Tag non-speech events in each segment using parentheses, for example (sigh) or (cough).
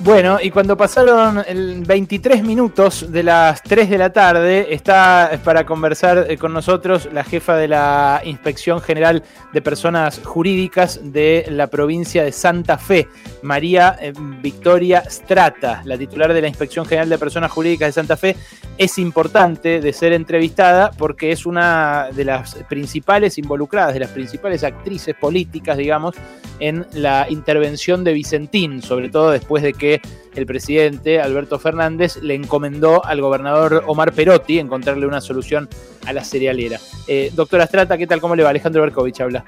Bueno, y cuando pasaron 23 minutos de las 3 de la tarde, está para conversar eh, con nosotros la jefa de la Inspección General de Personas Jurídicas de la provincia de Santa Fe, María eh, Victoria Strata, la titular de la Inspección General de Personas Jurídicas de Santa Fe. Es importante de ser entrevistada porque es una de las principales involucradas, de las principales actrices políticas, digamos, en la intervención de Vicentín, sobre todo después de que el presidente Alberto Fernández le encomendó al gobernador Omar Perotti encontrarle una solución a la cerealera. Eh, doctora Strata, ¿qué tal? ¿Cómo le va? Alejandro Berkovich habla.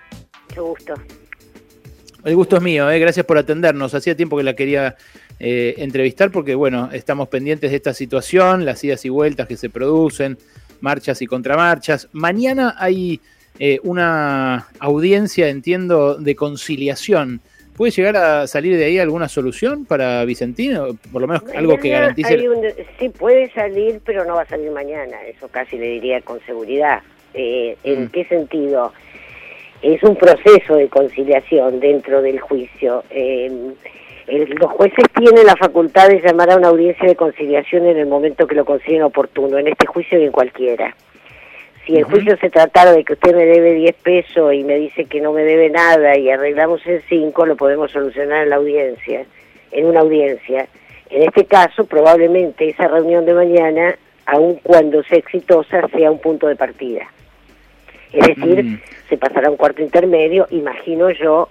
Mucho gusto. El gusto es mío, eh. gracias por atendernos. Hacía tiempo que la quería eh, entrevistar porque, bueno, estamos pendientes de esta situación, las idas y vueltas que se producen, marchas y contramarchas. Mañana hay una audiencia, entiendo, de conciliación ¿Puede llegar a salir de ahí alguna solución para Vicentino? Por lo menos algo que garantice. sí, puede salir, pero no va a salir mañana. Eso casi le diría con seguridad. Eh, ¿En mm. qué sentido? Es un proceso de conciliación dentro del juicio. Eh, los jueces tienen la facultad de llamar a una audiencia de conciliación en el momento que lo consideren oportuno, en este juicio y en cualquiera. Si el juicio se tratara de que usted me debe 10 pesos y me dice que no me debe nada y arreglamos el 5, lo podemos solucionar en la audiencia, en una audiencia. En este caso, probablemente esa reunión de mañana, aun cuando sea exitosa, sea un punto de partida. Es decir, mm. se pasará a un cuarto intermedio, imagino yo,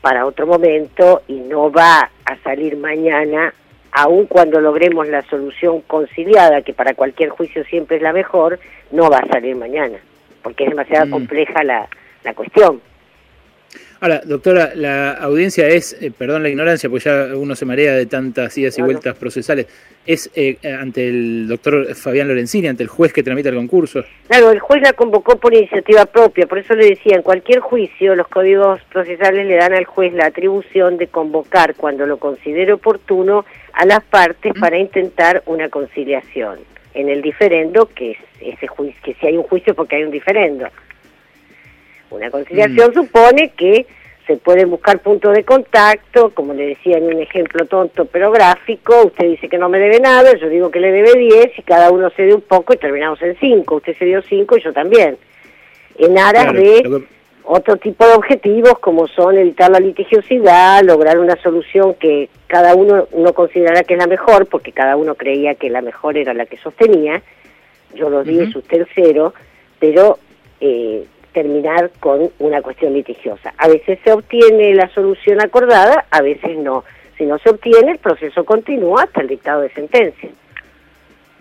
para otro momento y no va a salir mañana, aun cuando logremos la solución conciliada, que para cualquier juicio siempre es la mejor, no va a salir mañana, porque es demasiado mm. compleja la, la cuestión. Ahora, doctora, la audiencia es, eh, perdón la ignorancia, porque ya uno se marea de tantas idas y vueltas procesales, es eh, ante el doctor Fabián Lorenzini, ante el juez que tramita el concurso. Claro, el juez la convocó por iniciativa propia, por eso le decía, en cualquier juicio los códigos procesales le dan al juez la atribución de convocar cuando lo considere oportuno a las partes para intentar una conciliación en el diferendo, que es ese juicio, que si hay un juicio porque hay un diferendo. Una conciliación mm. supone que se pueden buscar puntos de contacto, como le decía en un ejemplo tonto pero gráfico, usted dice que no me debe nada, yo digo que le debe 10 y cada uno se dio un poco y terminamos en 5, usted se dio 5 y yo también. En aras de otro tipo de objetivos como son evitar la litigiosidad, lograr una solución que cada uno no considerara que es la mejor, porque cada uno creía que la mejor era la que sostenía, yo los di, uh usted cero, pero eh, terminar con una cuestión litigiosa. A veces se obtiene la solución acordada, a veces no. Si no se obtiene, el proceso continúa hasta el dictado de sentencia.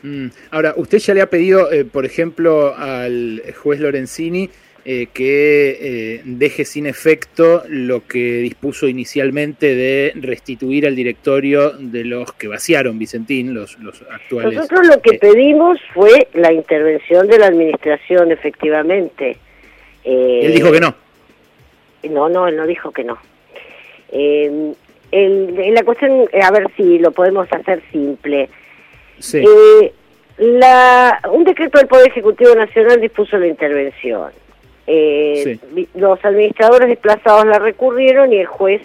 Mm. Ahora, usted ya le ha pedido, eh, por ejemplo, al juez Lorenzini eh, que eh, deje sin efecto lo que dispuso inicialmente de restituir al directorio de los que vaciaron Vicentín, los, los actuales. Nosotros lo que eh, pedimos fue la intervención de la administración, efectivamente. Él dijo que no. No, no, él no dijo que no. el, la cuestión, a ver si lo podemos hacer simple. Sí. La, un decreto del Poder Ejecutivo Nacional dispuso la intervención. Eh, Los administradores desplazados la recurrieron y el juez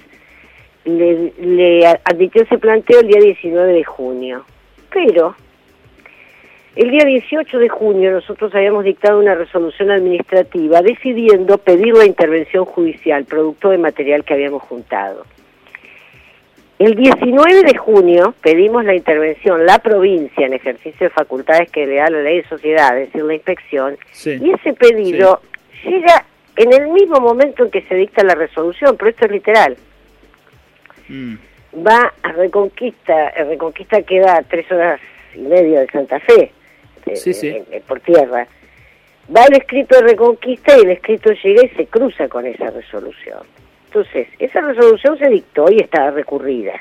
le, le admitió ese planteo el día 19 de junio. Pero el día 18 de junio nosotros habíamos dictado una resolución administrativa decidiendo pedir la intervención judicial producto de material que habíamos juntado. El 19 de junio pedimos la intervención, la provincia, en ejercicio de facultades que le da la ley de sociedad, es decir, la inspección, y ese pedido llega en el mismo momento en que se dicta la resolución, pero esto es literal. Mm. Va a Reconquista, Reconquista queda a tres horas y media de Santa Fe, por tierra. Va el escrito de Reconquista y el escrito llega y se cruza con esa resolución. Entonces, esa resolución se dictó y está recurrida.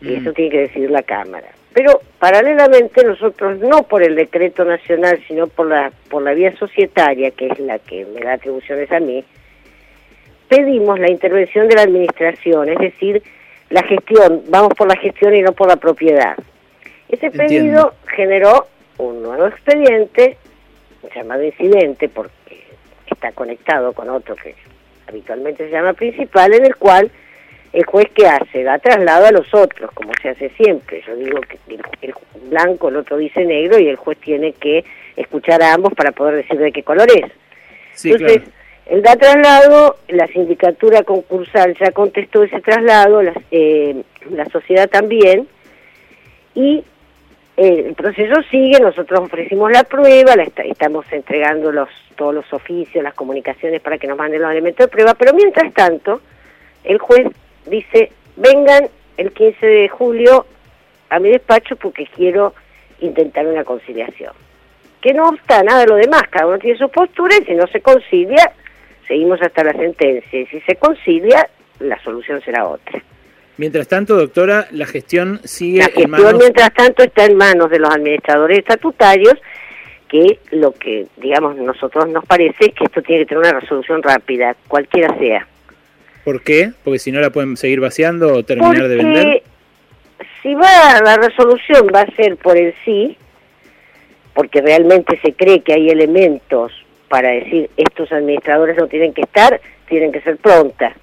Y eso mm. tiene que decidir la Cámara. Pero paralelamente nosotros, no por el decreto nacional, sino por la, por la vía societaria, que es la que me da atribuciones a mí, pedimos la intervención de la administración, es decir, la gestión, vamos por la gestión y no por la propiedad. Ese pedido generó un nuevo expediente, llamado incidente, porque está conectado con otro que habitualmente se llama principal, en el cual el juez qué hace? Da traslado a los otros, como se hace siempre. Yo digo que el, blanco, el otro dice negro y el juez tiene que escuchar a ambos para poder decir de qué color es. Entonces, el da traslado, la sindicatura concursal ya contestó ese traslado, la, eh, la sociedad también, y el proceso sigue, nosotros ofrecimos la prueba, la estamos entregando los, todos los oficios, las comunicaciones para que nos manden los elementos de prueba, pero mientras tanto, el juez dice, vengan el 15 de julio a mi despacho porque quiero intentar una conciliación. Que no obsta nada de lo demás, cada uno tiene su postura y si no se concilia, seguimos hasta la sentencia. Y si se concilia, la solución será otra. Mientras tanto, doctora, la gestión sigue la gestión, mientras tanto, está en manos de los administradores estatutarios, que lo que, digamos, nosotros nos parece es que esto tiene que tener una resolución rápida, cualquiera sea. ¿Por qué? Porque si no la pueden seguir vaciando o terminar de vender. Si va, la resolución va a ser por el sí, porque realmente se cree que hay elementos para decir estos administradores no tienen que estar, tienen que ser prontas.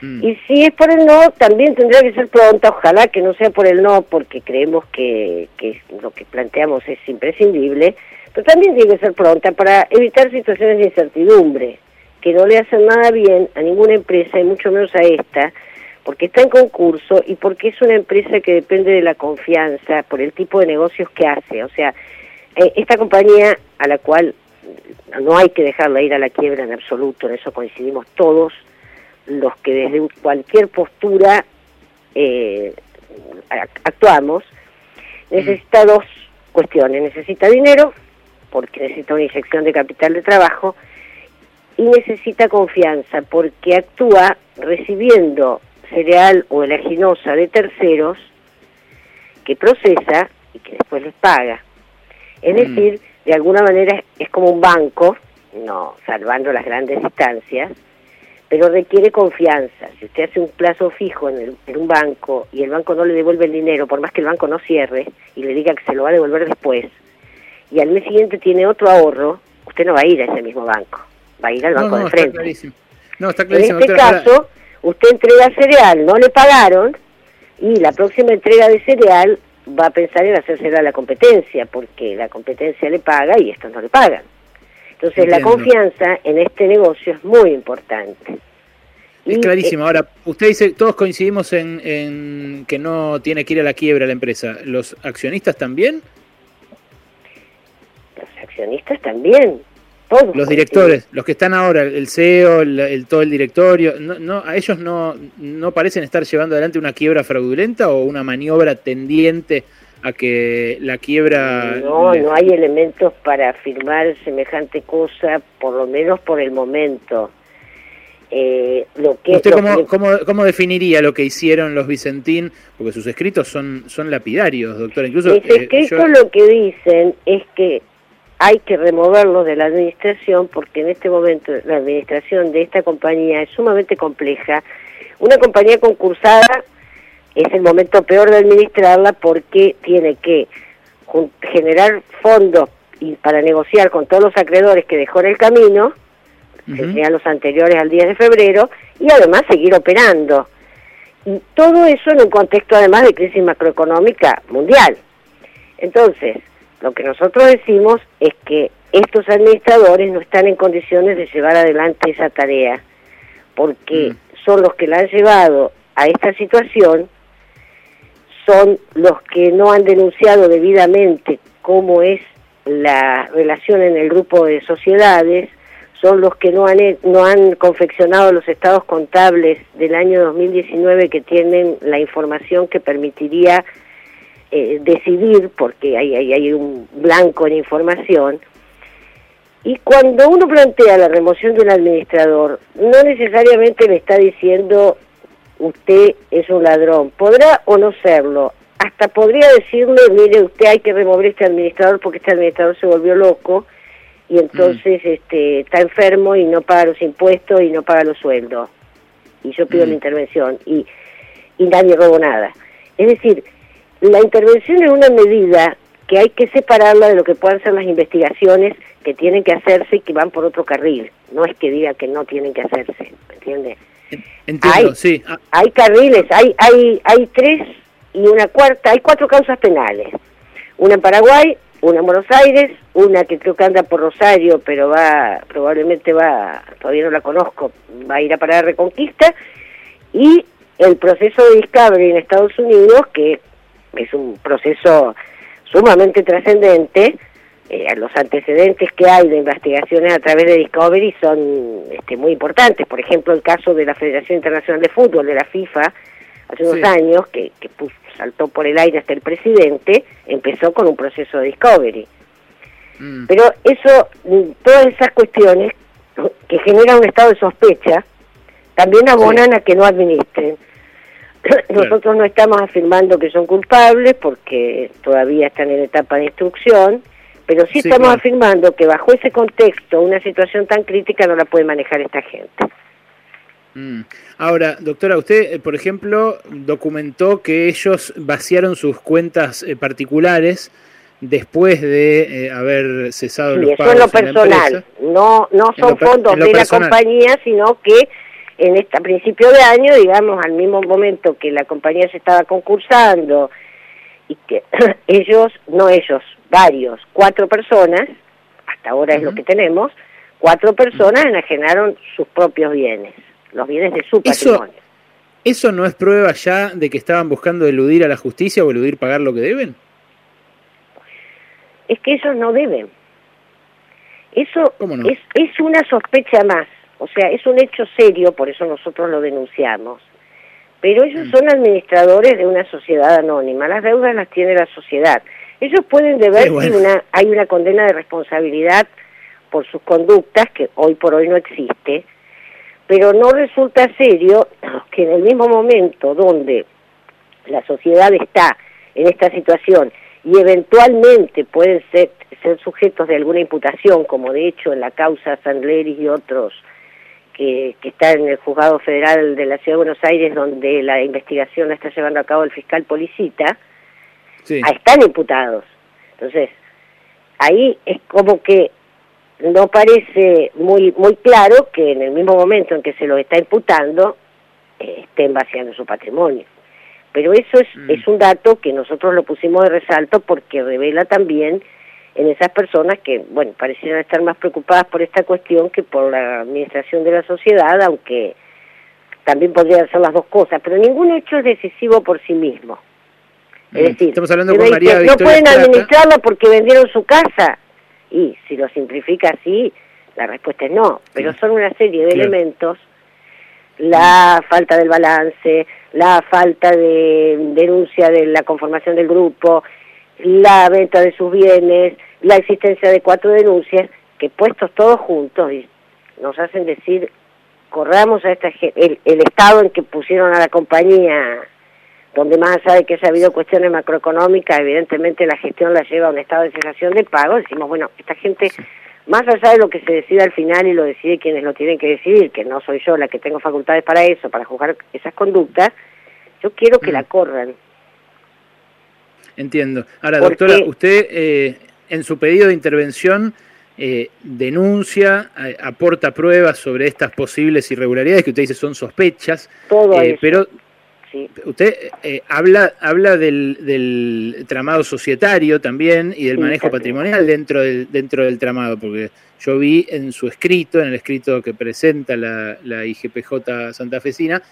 Mm. Y si es por el no, también tendría que ser pronta, ojalá que no sea por el no, porque creemos que, que lo que planteamos es imprescindible, pero también tiene que ser pronta para evitar situaciones de incertidumbre que no le hacen nada bien a ninguna empresa y mucho menos a esta, porque está en concurso y porque es una empresa que depende de la confianza por el tipo de negocios que hace. O sea, eh, esta compañía a la cual no hay que dejarla ir a la quiebra en absoluto, en eso coincidimos todos, los que desde cualquier postura eh, actuamos, necesita dos cuestiones. Necesita dinero, porque necesita una inyección de capital de trabajo, y necesita confianza porque actúa recibiendo cereal o elaginosa de terceros que procesa y que después les paga. Es mm. decir, de alguna manera es como un banco, no salvando las grandes distancias, pero requiere confianza. Si usted hace un plazo fijo en, en, un banco y el banco no le devuelve el dinero, por más que el banco no cierre y le diga que se lo va a devolver después, y al mes siguiente tiene otro ahorro, usted no va a ir a ese mismo banco va a ir al banco de frente. No, está clarísimo. En este caso, usted entrega cereal, no le pagaron, y la próxima entrega de cereal va a pensar en hacérsela a la competencia, porque la competencia le paga y estos no le pagan. Entonces la confianza en este negocio es muy importante. Es clarísimo. Ahora, usted dice, todos coincidimos en, en, que no tiene que ir a la quiebra la empresa. ¿Los accionistas también? Los accionistas también los directores, los que están ahora, el CEO, el, todo el directorio, no, ¿a ellos no, no parecen estar llevando adelante una quiebra fraudulenta o una maniobra tendiente a que la quiebra... No, no hay elementos para afirmar semejante cosa, por lo menos por el momento. Eh, lo que, ¿Usted cómo, definiría lo que hicieron los Vicentín? Porque sus escritos son, son lapidarios, doctor. Incluso, Los eh, escritos lo que dicen es que hay que removerlo de la administración porque en este momento la administración de esta compañía es sumamente compleja. Una compañía concursada es el momento peor de administrarla porque tiene que generar fondos y para negociar con todos los acreedores que dejó en el camino, que sean los anteriores al 10 de febrero, y además seguir operando. Y todo eso en un contexto además de crisis macroeconómica mundial. Entonces, lo que nosotros decimos es que estos administradores no están en condiciones de llevar adelante esa tarea, porque mm. son los que la han llevado a esta situación, son los que no han denunciado debidamente cómo es la relación en el grupo de sociedades, son los que no han, no han confeccionado los estados contables del año 2019 que tienen la información que permitiría eh, decidir, porque hay, hay, hay un blanco en información, y cuando uno plantea la remoción de un administrador, no necesariamente le está diciendo usted es un ladrón, podrá o no serlo, hasta podría decirle, mire, usted hay que remover este administrador porque este administrador se volvió loco y entonces mm. este, está enfermo y no paga los impuestos y no paga los sueldos. Y yo pido la mm. intervención y, y nadie robó nada. Es decir, la intervención es una medida que hay que separarla de lo que puedan ser las investigaciones que tienen que hacerse y que van por otro carril. No es que diga que no tienen que hacerse, ¿me entiende? Entiendo, sí. Ah. Hay carriles, hay, hay, hay tres y una cuarta, hay cuatro causas penales. Una en Paraguay, una en Buenos Aires, una que creo que anda por Rosario, pero va, probablemente va, todavía no la conozco, va a ir a parar a Reconquista, y el proceso de Discovery en Estados Unidos, que es un proceso sumamente trascendente, eh, los antecedentes que hay de investigaciones a través de Discovery son este, muy importantes. Por ejemplo, el caso de la Federación Internacional de Fútbol, de la FIFA, hace unos años, que, que saltó por el aire hasta el presidente, empezó con un proceso de Discovery. Mm. Pero eso, todas esas cuestiones que generan un estado de sospecha, también abonan a que no administren. (clears throat) Nosotros no estamos afirmando que son culpables porque todavía están en etapa de instrucción, pero sí, estamos afirmando que bajo ese contexto, una situación tan crítica no la puede manejar esta gente. Mm. Ahora, doctora, usted, eh, por ejemplo, documentó que ellos vaciaron sus cuentas eh, particulares después de eh, haber cesado los pagos. Eso es lo personal, no, no son fondos de la compañía, sino que en este a principio de año, digamos, al mismo momento que la compañía se estaba concursando y que (clears throat) ellos, no ellos, varios, cuatro personas, hasta ahora es lo que tenemos, cuatro personas enajenaron sus propios bienes, los bienes de su patrimonio. ¿Eso no es prueba ya de que estaban buscando eludir a la justicia o eludir pagar lo que deben? Es que ellos no deben. Eso es, es una sospecha más. O sea, es un hecho serio, por eso nosotros lo denunciamos. Pero ellos mm. son administradores de una sociedad anónima, las deudas las tiene la sociedad. Ellos pueden deber si una, hay una condena de responsabilidad por sus conductas, que hoy por hoy no existe, pero no resulta serio que en el mismo momento donde la sociedad está en esta situación y eventualmente pueden ser, ser sujetos de alguna imputación, como de hecho en la causa Sandleris y otros que, está en el juzgado federal de la Ciudad de Buenos Aires, donde la investigación la está llevando a cabo el fiscal Policita, están imputados. Entonces, ahí es como que no parece muy muy claro que en el mismo momento en que se lo está imputando eh, estén vaciando su patrimonio. Pero eso es, mm. es un dato que nosotros lo pusimos de resalto porque revela también en esas personas que, bueno, parecieran estar más preocupadas por esta cuestión que por la administración de la sociedad, aunque también podrían ser las dos cosas, pero ningún hecho es decisivo por sí mismo. Es mm, decir, Estamos hablando con María no pueden administrarla porque vendieron su casa. Y si lo simplifica así, la respuesta es no, pero son una serie de elementos, la falta del balance, la falta de denuncia de la conformación del grupo, la venta de sus bienes, la existencia de cuatro denuncias, que puestos todos juntos nos hacen decir, corramos a esta el, el estado en que pusieron a la compañía, donde más allá de que haya habido cuestiones macroeconómicas, evidentemente la gestión la lleva a un estado de cesación de pago, decimos, bueno, esta gente, más allá de lo que se decida al final y lo decide quienes lo tienen que decidir, que no soy yo la que tengo facultades para eso, para juzgar esas conductas, yo quiero que la corran, Entiendo. Ahora, doctora, usted eh, en su pedido de intervención eh, denuncia, aporta pruebas sobre estas posibles irregularidades que usted dice son sospechas, Todo eh, pero usted habla, habla del, tramado societario también y del manejo patrimonial dentro del, dentro del tramado, porque yo vi en su escrito, en el escrito que presenta la, la IGPJ santafesina,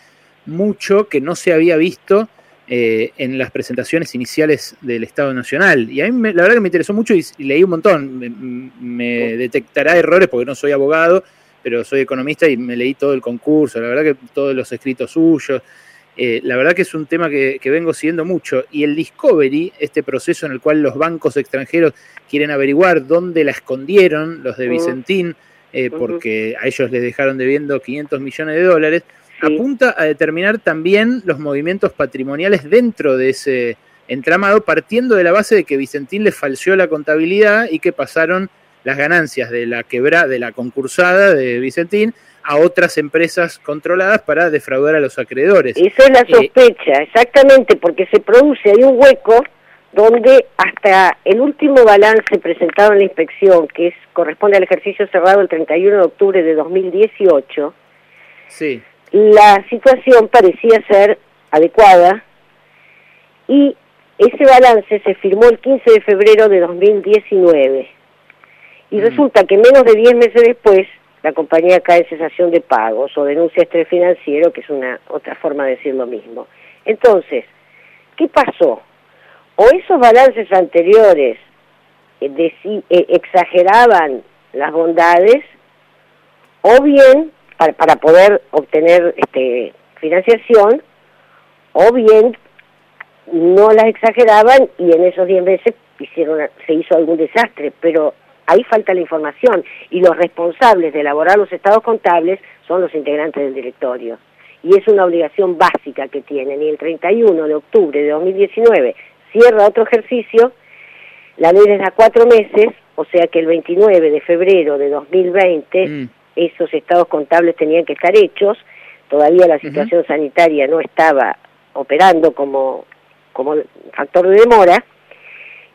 mucho que no se había visto eh, en las presentaciones iniciales del Estado Nacional. Y a mí la verdad que me interesó mucho y, leí un montón. Me, detectará errores porque no soy abogado, pero soy economista y me leí todo el concurso, la verdad que todos los escritos suyos. Eh, la verdad que es un tema que, vengo siguiendo mucho. Y el Discovery, este proceso en el cual los bancos extranjeros quieren averiguar dónde la escondieron, los de Vicentín, eh, porque a ellos les dejaron debiendo 500 millones de dólares, apunta a determinar también los movimientos patrimoniales dentro de ese entramado, partiendo de la base de que Vicentín le falseó la contabilidad y que pasaron las ganancias de la quebra, de la concursada de Vicentín a otras empresas controladas para defraudar a los acreedores. Esa es la eh, sospecha, exactamente, porque se produce ahí un hueco donde hasta el último balance presentado en la inspección, que es, corresponde al ejercicio cerrado el 31 de octubre de 2018, sí la situación parecía ser adecuada y ese balance se firmó el 15 de febrero de 2019 y mm. resulta que menos de 10 meses después la compañía cae en cesación de pagos o denuncia estrés financiero, que es una otra forma de decir lo mismo. Entonces, ¿qué pasó? O esos balances anteriores eh, eh, exageraban las bondades, o bien para, para poder obtener este, financiación, o bien no las exageraban y en esos 10 meses hicieron, se hizo algún desastre, pero ahí falta la información y los responsables de elaborar los estados contables son los integrantes del directorio. Y es una obligación básica que tienen. Y el 31 de octubre de 2019 cierra otro ejercicio, la ley les da cuatro meses, o sea que el 29 de febrero de 2020 mm. Esos estados contables tenían que estar hechos, todavía la situación sanitaria no estaba operando como, como factor de demora,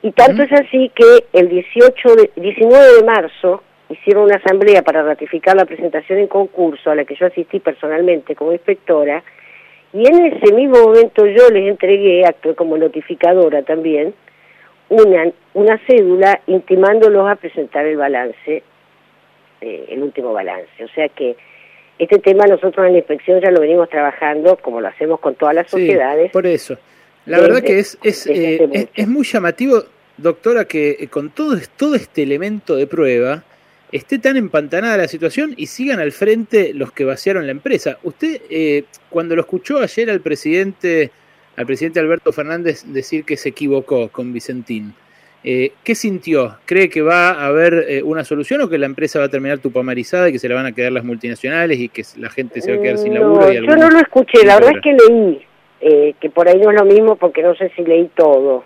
y tanto es así que el 18 de, 19 de marzo hicieron una asamblea para ratificar la presentación en concurso a la que yo asistí personalmente como inspectora y en ese mismo momento yo les entregué, actué como notificadora también, una, una cédula intimándolos a presentar el balance, eh, el último balance. O sea que este tema nosotros en la inspección ya lo venimos trabajando como lo hacemos con todas las sociedades. por eso. La verdad que es, es, eh, es, muy llamativo, doctora, que eh, con todo, todo este elemento de prueba esté tan empantanada la situación y sigan al frente los que vaciaron la empresa. Usted, eh, cuando lo escuchó ayer al presidente, al presidente Alberto Fernández decir que se equivocó con Vicentín, ¿qué sintió? ¿Cree que va a haber una solución o que la empresa va a terminar tupamarizada y que se la van a quedar las multinacionales y que la gente se va a quedar sin laburo? yo no lo escuché, la verdad es que leí eh, que por ahí no es lo mismo porque no sé si leí todo.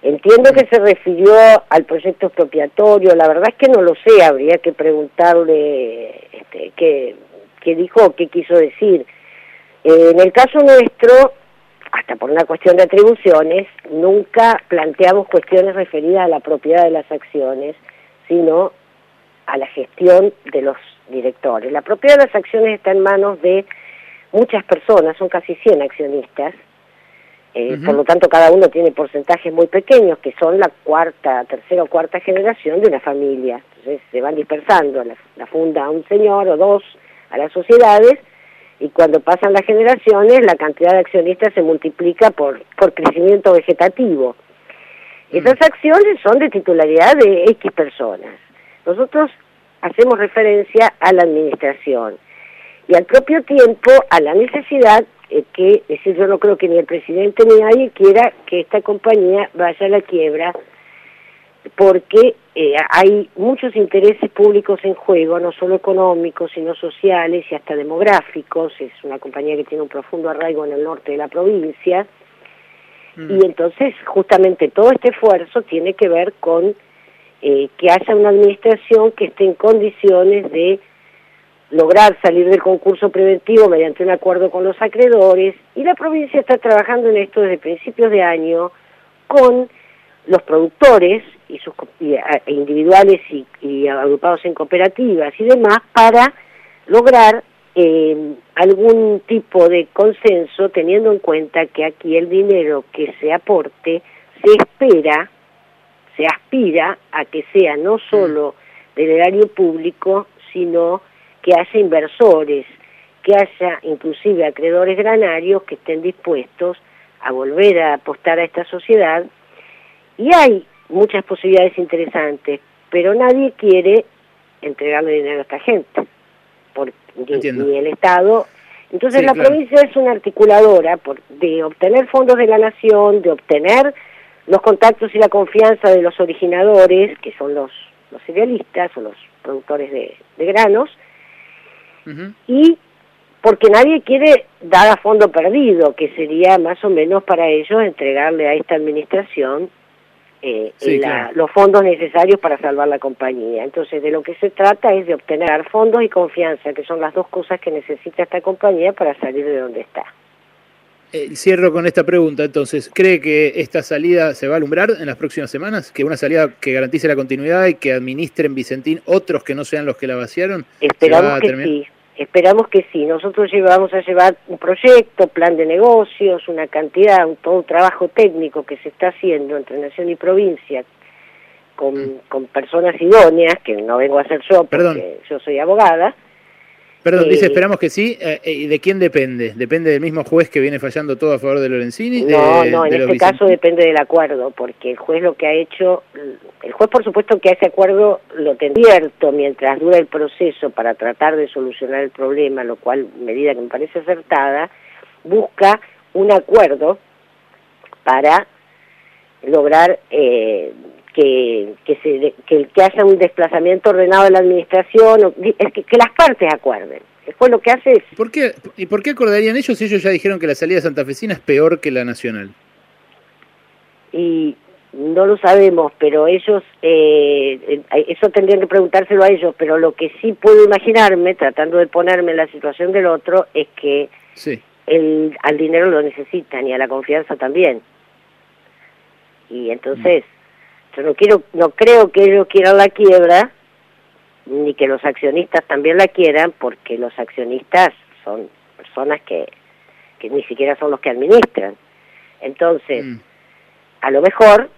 Entiendo que se refirió al proyecto expropiatorio, la verdad es que no lo sé, habría que preguntarle este, qué, qué dijo, qué quiso decir. Eh, en el caso nuestro, hasta por una cuestión de atribuciones, nunca planteamos cuestiones referidas a la propiedad de las acciones, sino a la gestión de los directores. La propiedad de las acciones está en manos de muchas personas, son casi 100 accionistas, eh, por lo tanto cada uno tiene porcentajes muy pequeños, que son la cuarta, tercera o cuarta generación de una familia. Entonces se van dispersando, la, funda un señor o dos a las sociedades, y cuando pasan las generaciones la cantidad de accionistas se multiplica por, por crecimiento vegetativo. Esas acciones son de titularidad de X personas. Nosotros hacemos referencia a la administración y al propio tiempo a la necesidad eh, que, es decir, yo no creo que ni el presidente ni nadie quiera que esta compañía vaya a la quiebra porque eh, hay muchos intereses públicos en juego, no solo económicos, sino sociales y hasta demográficos. Es una compañía que tiene un profundo arraigo en el norte de la provincia. Mm. Y entonces, justamente todo este esfuerzo tiene que ver con eh, que haya una administración que esté en condiciones de lograr salir del concurso preventivo mediante un acuerdo con los acreedores y la provincia está trabajando en esto desde principios de año con los productores y sus individuales y, agrupados en cooperativas y demás para lograr eh, algún tipo de consenso teniendo en cuenta que aquí el dinero que se aporte se espera, se aspira a que sea no solo del erario público, sino que haya inversores, que haya inclusive acreedores granarios que estén dispuestos a volver a apostar a esta sociedad. Y hay muchas posibilidades interesantes, pero nadie quiere entregarle dinero a esta gente, porque ni, el Estado. Entonces la provincia es una articuladora por, de obtener fondos de la nación, de obtener los contactos y la confianza de los originadores, que son los, los cerealistas o los productores de granos, y porque nadie quiere dar a fondo perdido, que sería más o menos para ellos entregarle a esta administración eh, los fondos necesarios para salvar la compañía. Entonces, de lo que se trata es de obtener fondos y confianza, que son las dos cosas que necesita esta compañía para salir de donde está. Eh, cierro con esta pregunta, entonces, ¿cree que esta salida se va a alumbrar en las próximas semanas? ¿Que una salida que garantice la continuidad y que administren Vicentín otros que no sean los que la vaciaron? Esperamos que sí esperamos que sí. Nosotros vamos a llevar un proyecto, plan de negocios, una cantidad, un, todo un trabajo técnico que se está haciendo entre nación y provincia con, mm. con personas idóneas, que no vengo a hacer yo porque yo soy abogada, Perdón, dice, esperamos que sí. Eh, eh, ¿Y de quién depende? ¿Depende del mismo juez que viene fallando todo a favor de Lorenzini? No, no, en este caso depende del acuerdo, porque el juez lo que ha hecho, el juez por supuesto que a ese acuerdo lo tendría abierto mientras dura el proceso para tratar de solucionar el problema, lo cual, medida que me parece acertada, busca un acuerdo para lograr eh, que, que, se, que, que, haya un desplazamiento ordenado de la administración, es que, que las partes acuerden. Después lo que hace es... ¿Por qué, ¿Y por qué acordarían ellos si ellos ya dijeron que la salida santafesina es peor que la nacional? Y no lo sabemos, pero ellos, eh, eso tendrían que preguntárselo a ellos, pero lo que sí puedo imaginarme, tratando de ponerme en la situación del otro, es que sí. el, al dinero lo necesitan y a la confianza también. Y entonces... Mm yo no quiero, no creo que ellos quieran la quiebra, ni que los accionistas también la quieran, porque los accionistas son personas que, que ni siquiera son los que administran. Entonces, mm. a lo mejor,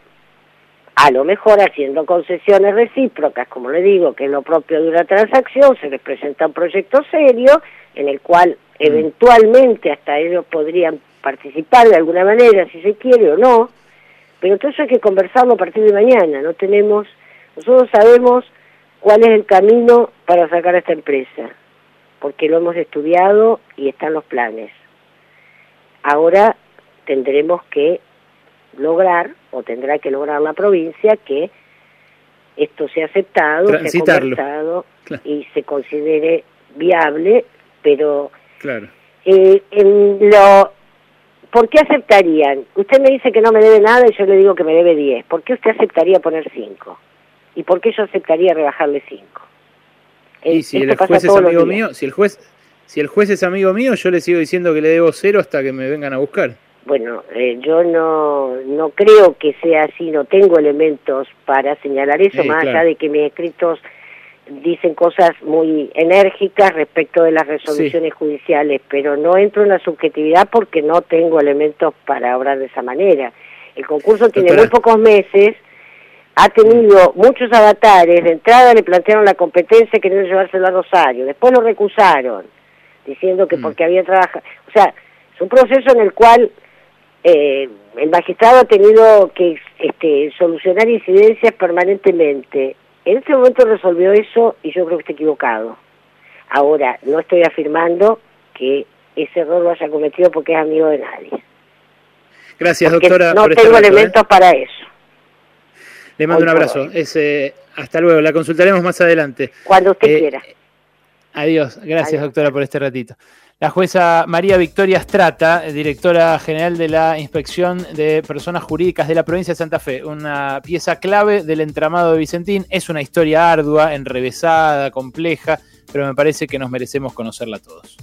a lo mejor haciendo concesiones recíprocas, como le digo, que es lo propio de una transacción, se les presenta un proyecto serio en el cual mm. eventualmente hasta ellos podrían participar de alguna manera, si se quiere o no, pero todo eso hay que conversarlo a partir de mañana, no tenemos, nosotros sabemos cuál es el camino para sacar a esta empresa, porque lo hemos estudiado y están los planes. Ahora tendremos que lograr, o tendrá que lograr la provincia, que esto sea aceptado, sea conversado y se considere viable, pero claro. eh, en lo ¿por qué aceptarían? Usted me dice que no me debe nada y yo le digo que me debe 10. ¿Por qué usted aceptaría poner 5? ¿Y por qué yo aceptaría rebajarle 5? Y si el juez es amigo mío, si el juez, si el juez es amigo mío, yo le sigo diciendo que le debo cero hasta que me vengan a buscar. Bueno, eh, yo no, no creo que sea así, no tengo elementos para señalar eso, más allá de que mis escritos dicen cosas muy enérgicas respecto de las resoluciones judiciales, pero no entro en la subjetividad porque no tengo elementos para obrar de esa manera. El concurso tiene muy pocos meses, ha tenido muchos avatares, de entrada le plantearon la competencia queriendo llevárselo a Rosario, después lo recusaron, diciendo que mm. porque había trabajado, o sea, es un proceso en el cual eh, el magistrado ha tenido que este, solucionar incidencias permanentemente en este momento resolvió eso y yo creo que está equivocado. Ahora, no estoy afirmando que ese error lo haya cometido porque es amigo de nadie. Gracias, doctora. No tengo ¿eh? elementos para eso. Le mando un abrazo. Eh, hasta luego. La consultaremos más adelante. Cuando usted eh, quiera. Adiós. Gracias, doctora, por este ratito. La jueza María Victoria Strata, directora general de la Inspección de Personas Jurídicas de la provincia de Santa Fe, una pieza clave del entramado de Vicentín. Es una historia ardua, enrevesada, compleja, pero me parece que nos merecemos conocerla todos.